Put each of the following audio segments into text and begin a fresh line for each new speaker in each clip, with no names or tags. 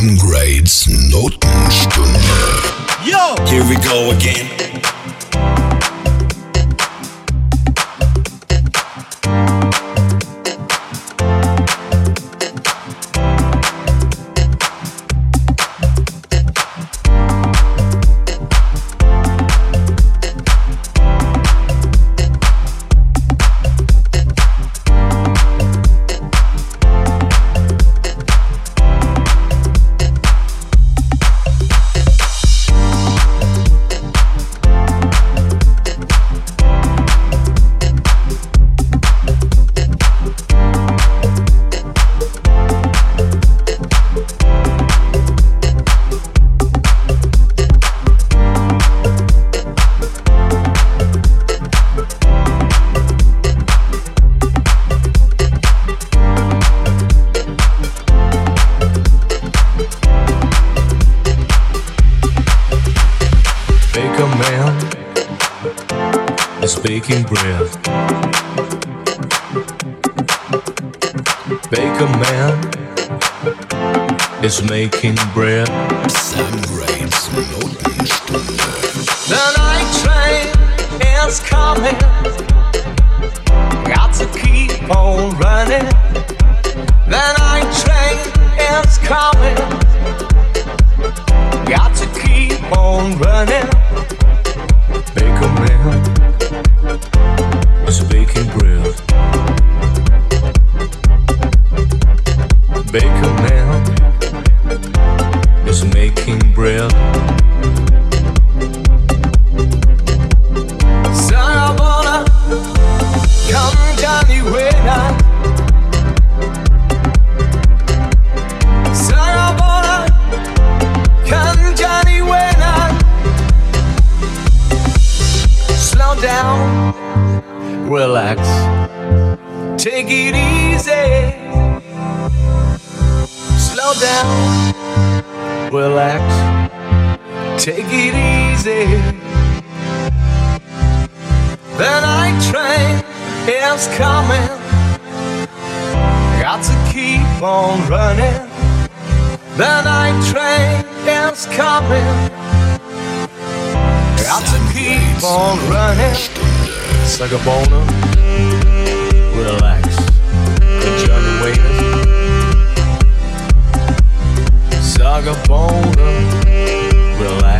Sam Grades Notenstunde.
Yo! Here we go again.
Easy. The night train is coming. Got to keep on running. The night train is coming. Got to keep on running.
Sagabona, relax. Good Johnny Wayne. Sagabona, relax.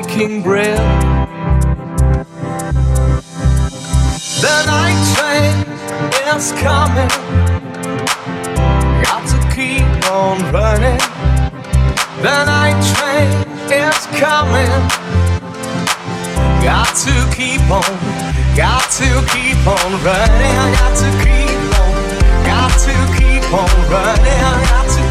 baking bread.
The night train is coming. Got to keep on running. The night train is coming. Got to keep on, got to keep on running. Got to keep on, got to keep on running. Got to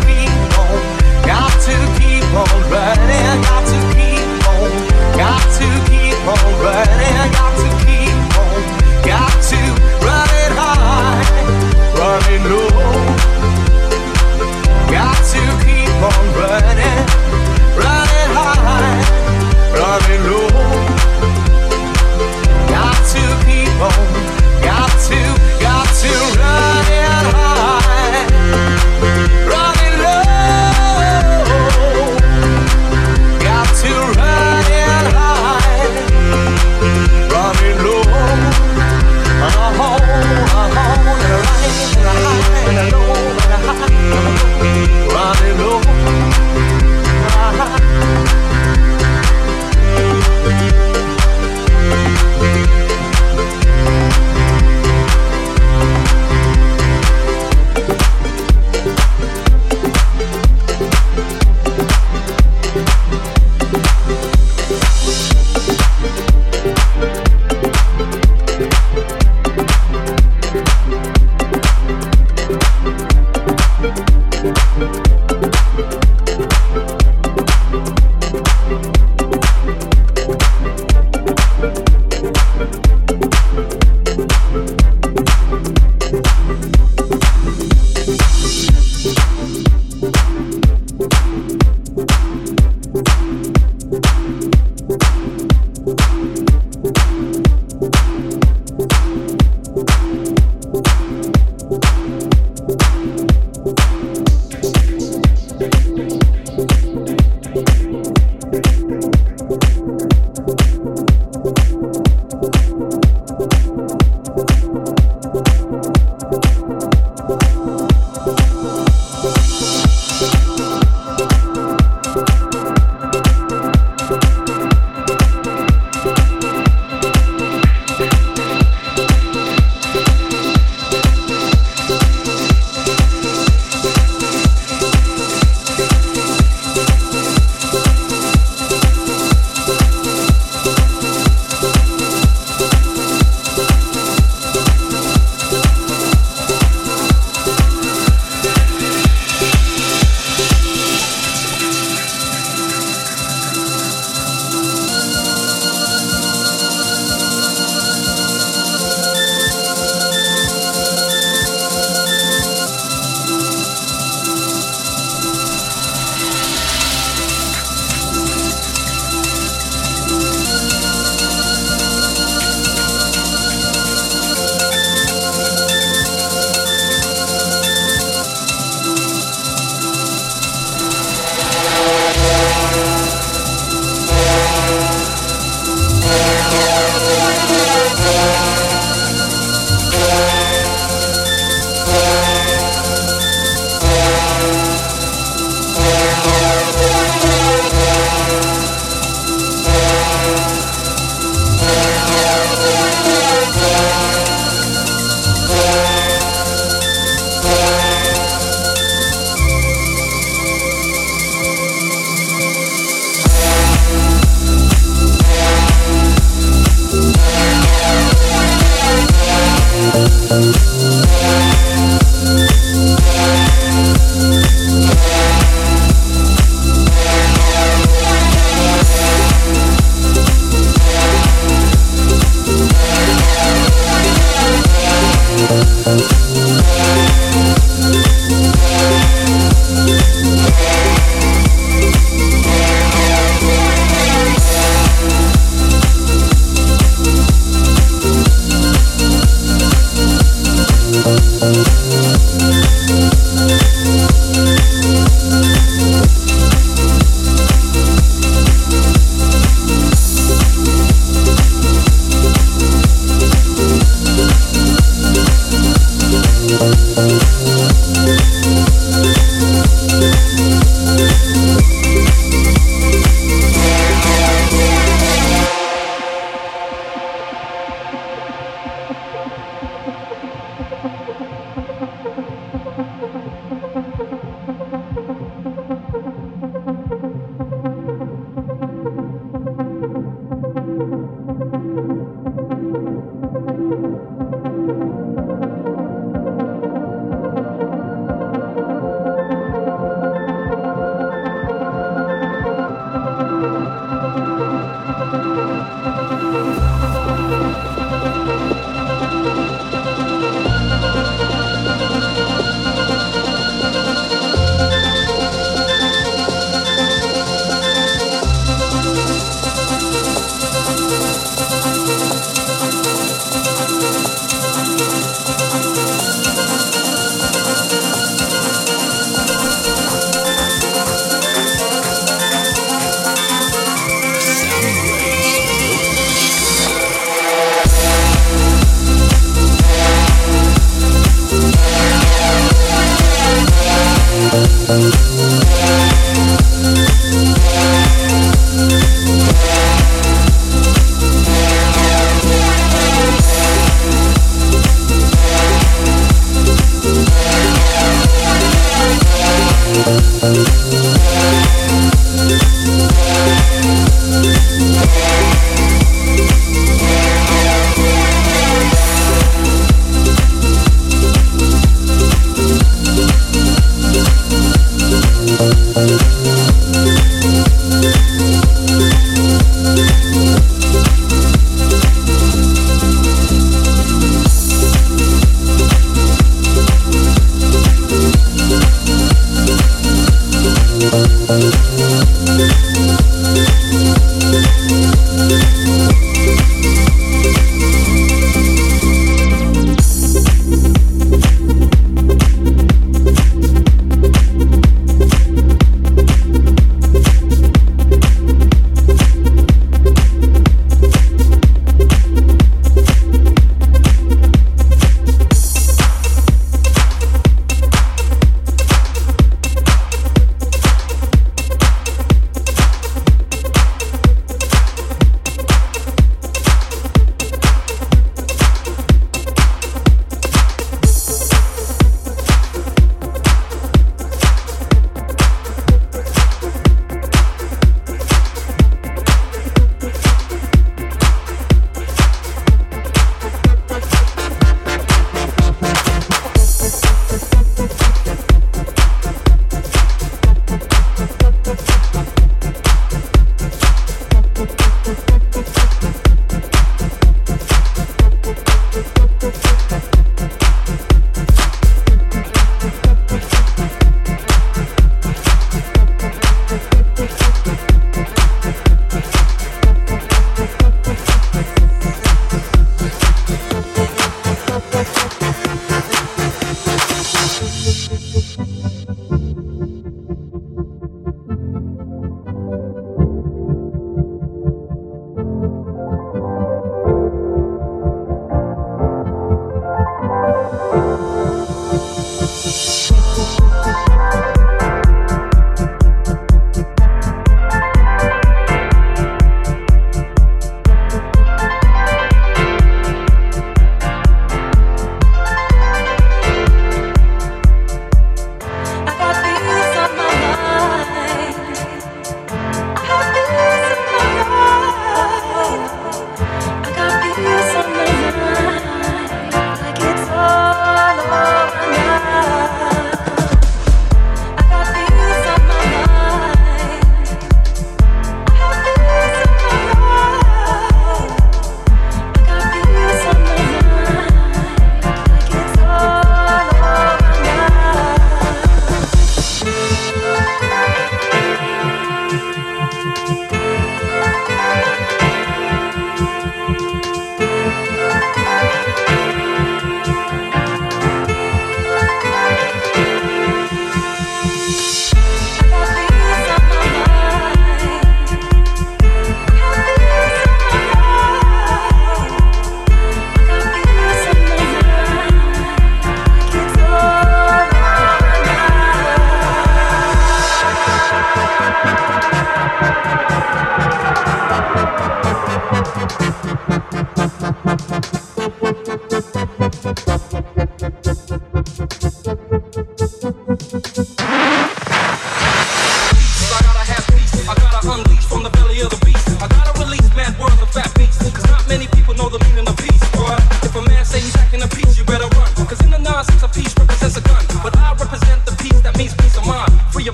Thank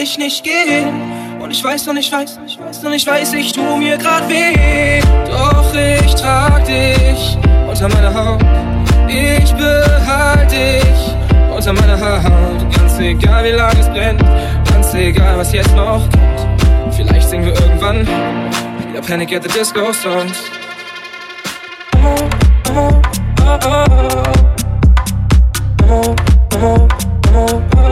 Dich nicht gehen. Und ich weiß und ich weiß, ich weiß und ich weiß, ich tu mir grad weh. Doch ich trag dich unter meiner Haut. Ich behalte dich unter meiner Haut. Ganz egal wie lange es brennt, ganz egal was jetzt noch kommt. Vielleicht singen wir irgendwann wieder Panic at the Disco Songs. Oh, oh, oh, oh. Oh, oh, oh, oh.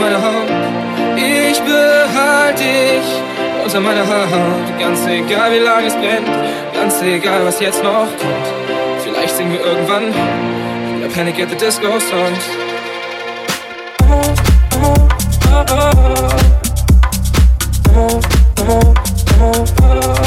unter Haut. Ich behalte dich unter meiner Haut. Ganz egal, wie lange es brennt, ganz egal, was jetzt noch kommt. Vielleicht singen wir irgendwann wieder Panic at the Disco Songs. Oh, oh, oh, oh. Oh, oh, oh, oh.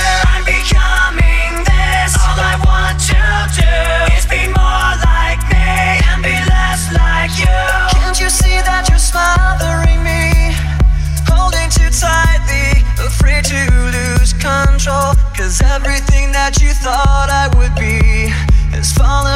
Cause everything that you thought I would be has fallen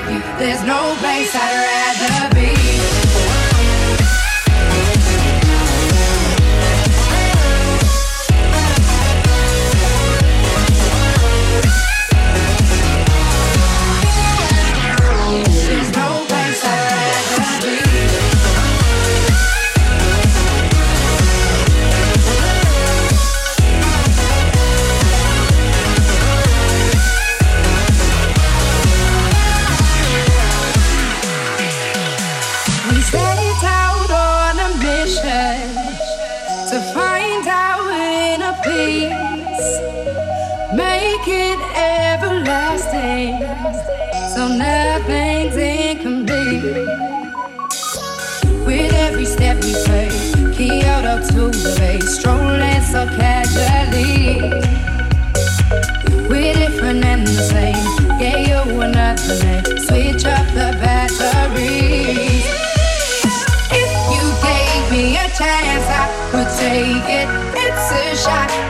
with you. There's no place I'd rather be.
shot.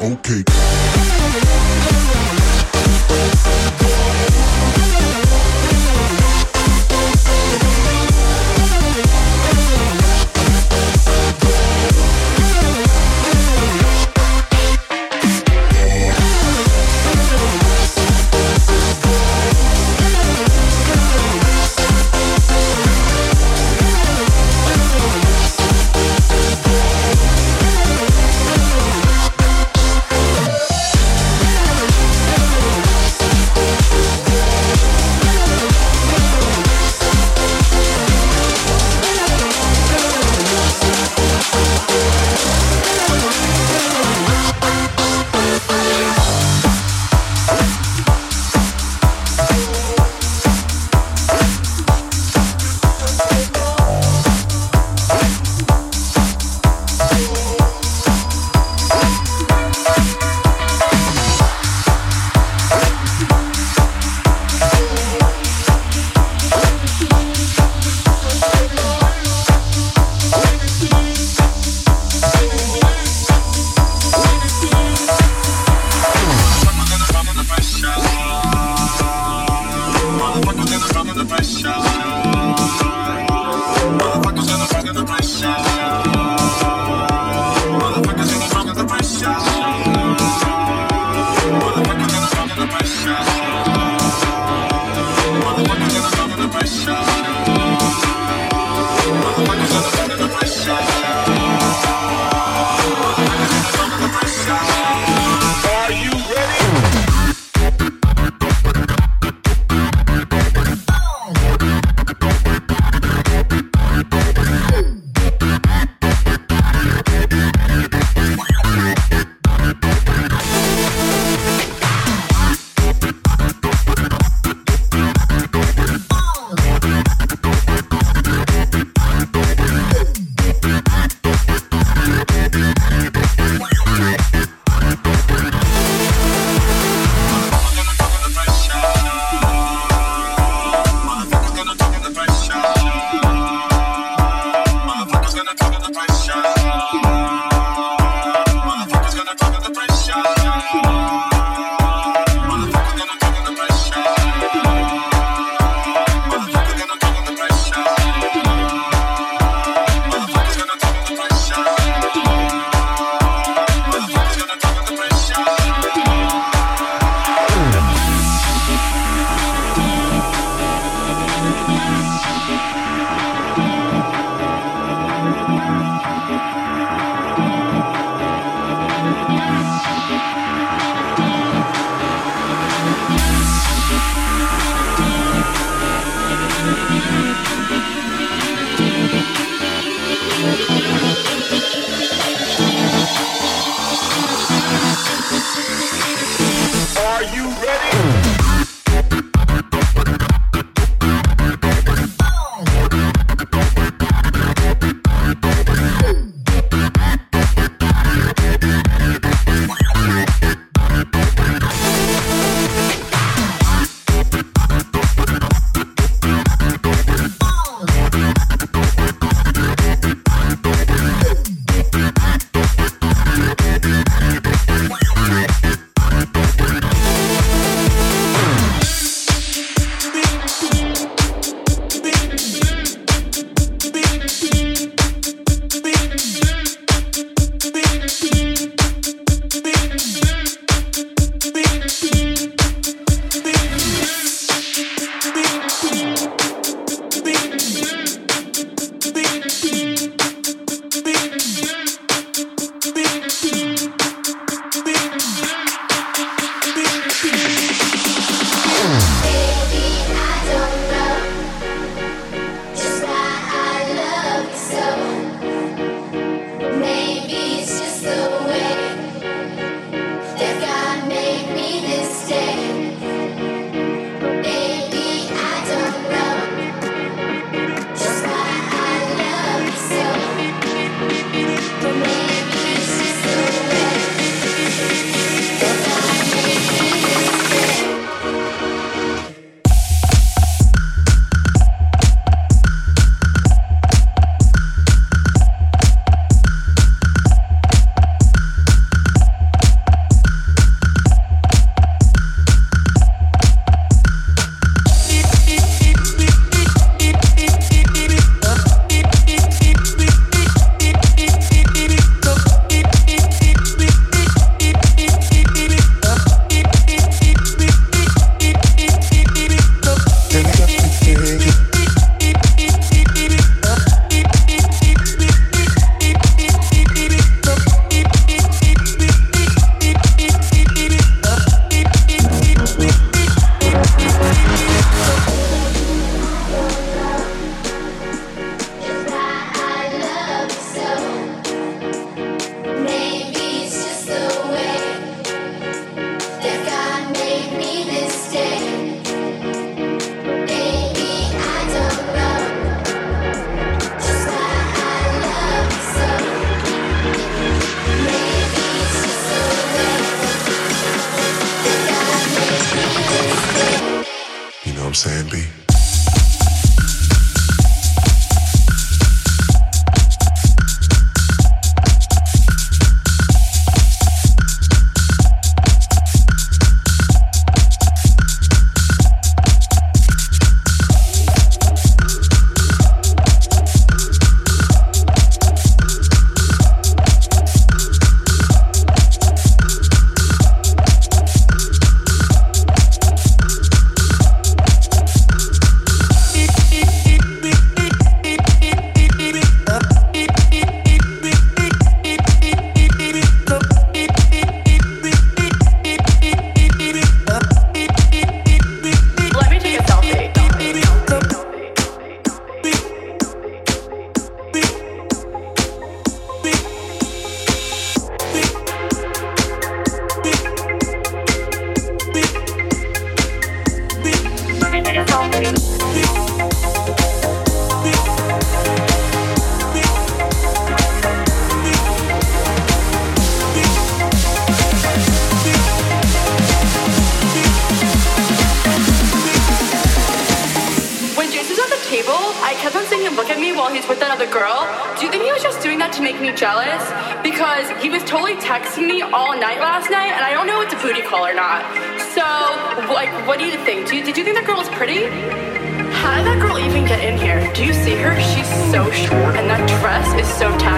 okay.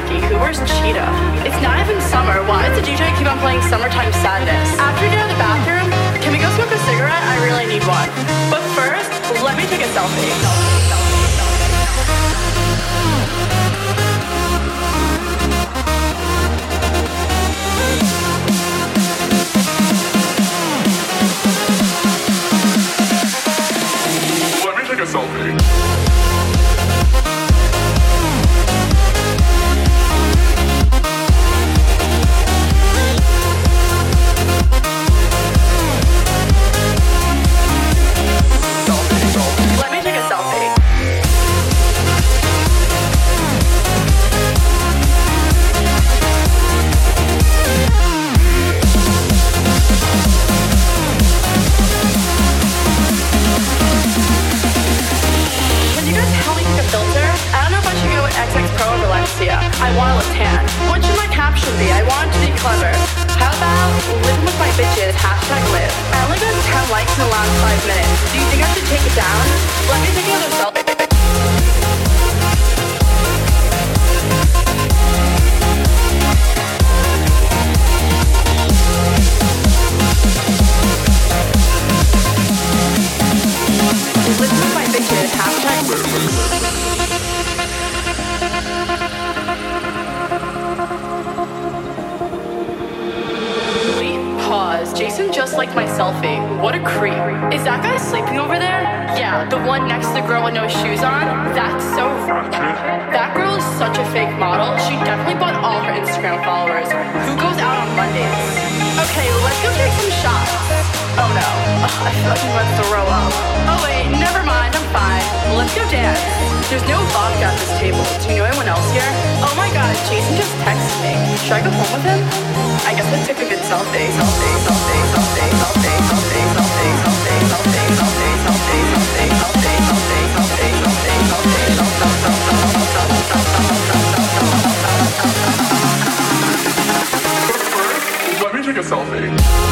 Tacky. Who wears cheetah? It's not even summer. Why does the DJ keep on playing Summertime Sadness? After we get out of the bathroom, can we go smoke a cigarette? I really need one. But first, let me take a selfie.
Let me take a selfie.
I want to tan. What should my caption be? I want to be clever. How about living with my bitches, hashtag live. I only got 10 likes in the last 5 minutes. Do you think I should take it down? Let me take another selfie. Selfie. What a creep. Is that guy sleeping over there? Yeah, the one next to the girl with no shoes on? That's so ratchet. That girl is such a fake model. She definitely bought all her Instagram followers. Who goes out on Mondays? Okay, let's go take some shots. Oh no. Ugh, I fucking want to throw up. Oh wait, never mind. I'm fine. Let's go dance. There's no vodka at this table. Do you know anyone else here? Oh god, Jason just texted me. Should I go home with him? I guess let's take a good selfie. Selfie, selfie, selfie, selfie, selfie, selfie, selfie, selfie, selfie, selfie, selfie, selfie, selfie, selfie, selfie, selfie,
Let me take a selfie.